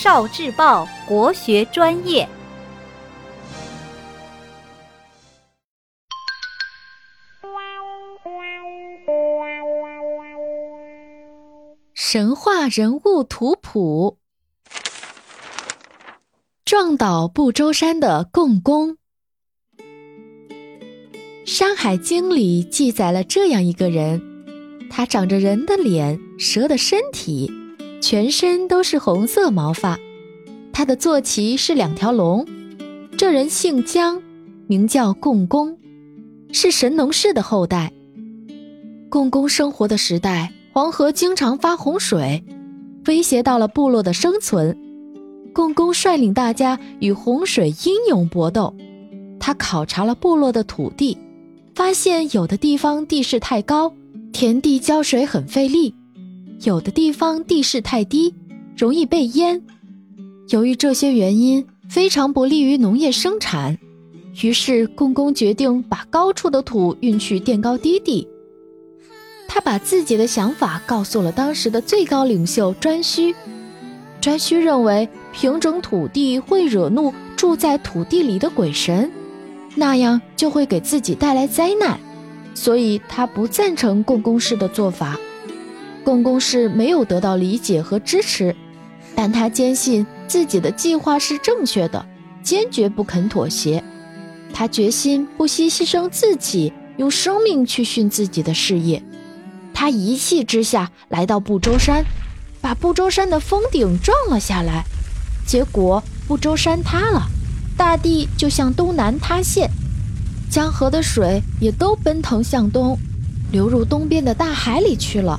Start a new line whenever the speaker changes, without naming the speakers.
少智报国学专业。
神话人物图谱：撞倒不周山的共工。《山海经》里记载了这样一个人，他长着人的脸、蛇的身体。全身都是红色毛发，他的坐骑是两条龙。这人姓姜，名叫共工，是神农氏的后代。共工生活的时代，黄河经常发洪水，威胁到了部落的生存。共工率领大家与洪水英勇搏斗。他考察了部落的土地，发现有的地方地势太高，田地浇水很费力。有的地方地势太低，容易被淹。由于这些原因，非常不利于农业生产。于是，共工决定把高处的土运去垫高低地。他把自己的想法告诉了当时的最高领袖颛顼。颛顼认为平整土地会惹怒住在土地里的鬼神，那样就会给自己带来灾难，所以他不赞成共工氏的做法。共工是没有得到理解和支持，但他坚信自己的计划是正确的，坚决不肯妥协。他决心不惜牺牲自己，用生命去殉自己的事业。他一气之下来到不周山，把不周山的峰顶撞了下来，结果不周山塌了，大地就向东南塌陷，江河的水也都奔腾向东，流入东边的大海里去了。